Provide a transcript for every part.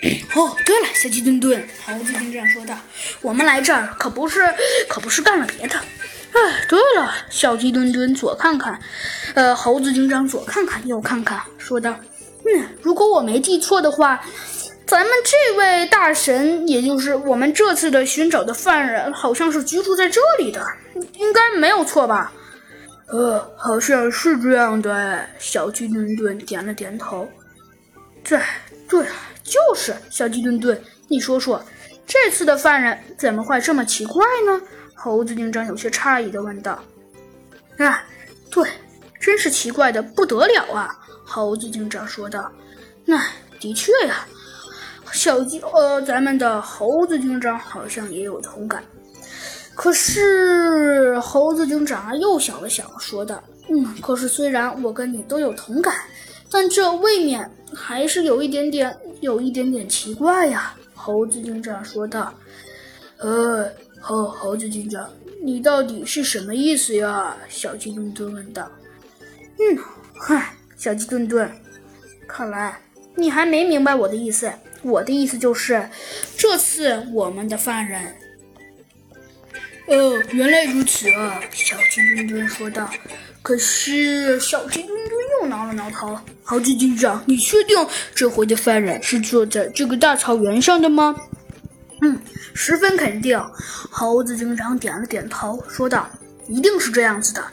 哦，对了，小鸡墩墩，猴子警长说道：“我们来这儿可不是，可不是干了别的。”哎，对了，小鸡墩墩左看看，呃，猴子警长左看看右看看，说道：“嗯，如果我没记错的话，咱们这位大神，也就是我们这次的寻找的犯人，好像是居住在这里的，应该没有错吧？”呃，好像是这样的。小鸡墩墩点了点头。对，对，就是小鸡墩墩。你说说，这次的犯人怎么会这么奇怪呢？猴子警长有些诧异的问道。啊，对，真是奇怪的不得了啊！猴子警长说道。那的确呀，小鸡呃，咱们的猴子警长好像也有同感。可是，猴子警长又想了想，说道：“嗯，可是虽然我跟你都有同感，但这未免还是有一点点，有一点点奇怪呀。”猴子警长说道：“呃，猴猴子警长，你到底是什么意思呀？”小鸡墩墩问道。“嗯，嗨，小鸡墩墩，看来你还没明白我的意思。我的意思就是，这次我们的犯人。”哦，原来如此啊！小鸡墩墩说道。可是，小鸡墩墩挠了挠头。猴子警长，你确定这回的犯人是坐在这个大草原上的吗？嗯，十分肯定。猴子警长点了点头，说道：“一定是这样子的。”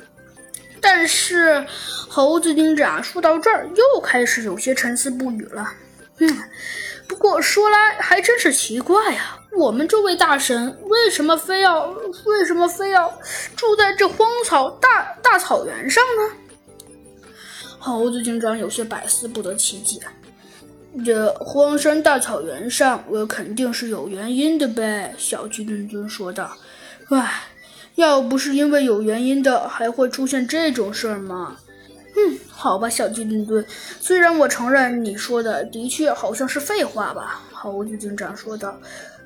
但是，猴子警长说到这儿，又开始有些沉思不语了。嗯，不过说来还真是奇怪呀。我们这位大神为什么非要为什么非要住在这荒草大大草原上呢？猴子警长有些百思不得其解。这荒山大草原上，我肯定是有原因的呗。小鸡墩墩说道。唉，要不是因为有原因的，还会出现这种事儿吗？嗯，好吧，小鸡墩墩。虽然我承认你说的的确好像是废话吧，猴子警长说道。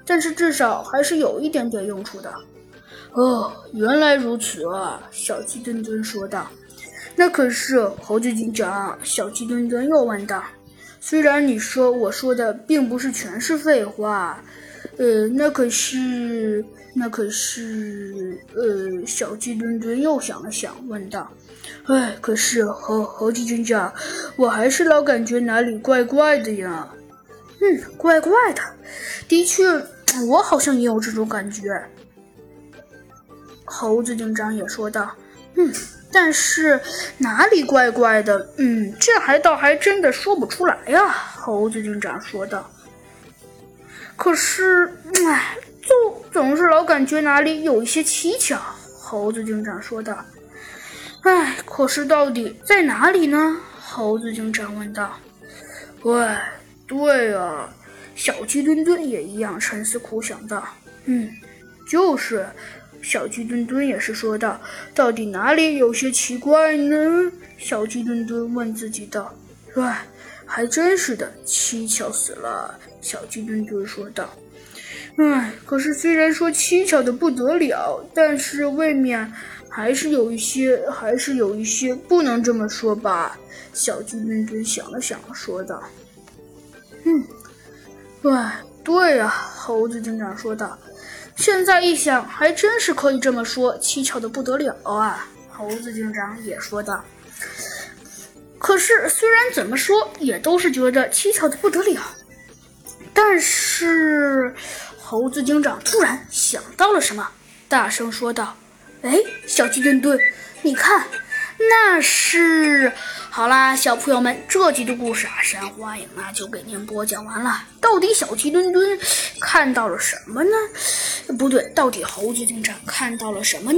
但是至少还是有一点点用处的。哦，原来如此啊！小鸡墩墩说道。那可是猴子警长，小鸡墩墩又问道。虽然你说我说的并不是全是废话，呃，那可是，那可是，呃，小鸡墩墩又想了想，问道。哎，可是猴猴子警长，我还是老感觉哪里怪怪的呀。嗯，怪怪的，的确。我好像也有这种感觉，猴子警长也说道：“嗯，但是哪里怪怪的？嗯，这还倒还真的说不出来呀。”猴子警长说道：“可是，哎，就总是老感觉哪里有一些蹊跷。”猴子警长说道：“哎，可是到底在哪里呢？”猴子警长问道。“喂，对啊。”小鸡墩墩也一样沉思苦想道：“嗯，就是。”小鸡墩墩也是说道：“到底哪里有些奇怪呢？”小鸡墩墩问自己道：“哎，还真是的，蹊跷死了。”小鸡墩墩说道：“哎，可是虽然说蹊跷的不得了，但是未免还是有一些，还是有一些不能这么说吧？”小鸡墩墩想了想说道：“嗯。”对，对呀，猴子警长说道。现在一想，还真是可以这么说，蹊跷的不得了啊！猴子警长也说道。可是，虽然怎么说，也都是觉得蹊跷的不得了。但是，猴子警长突然想到了什么，大声说道：“哎，小鸡墩墩，你看，那是……”好啦，小朋友们，这集的故事啊，山花影啊就给您播讲完了。到底小鸡墩墩看到了什么呢？不对，到底猴子警长看到了什么呢？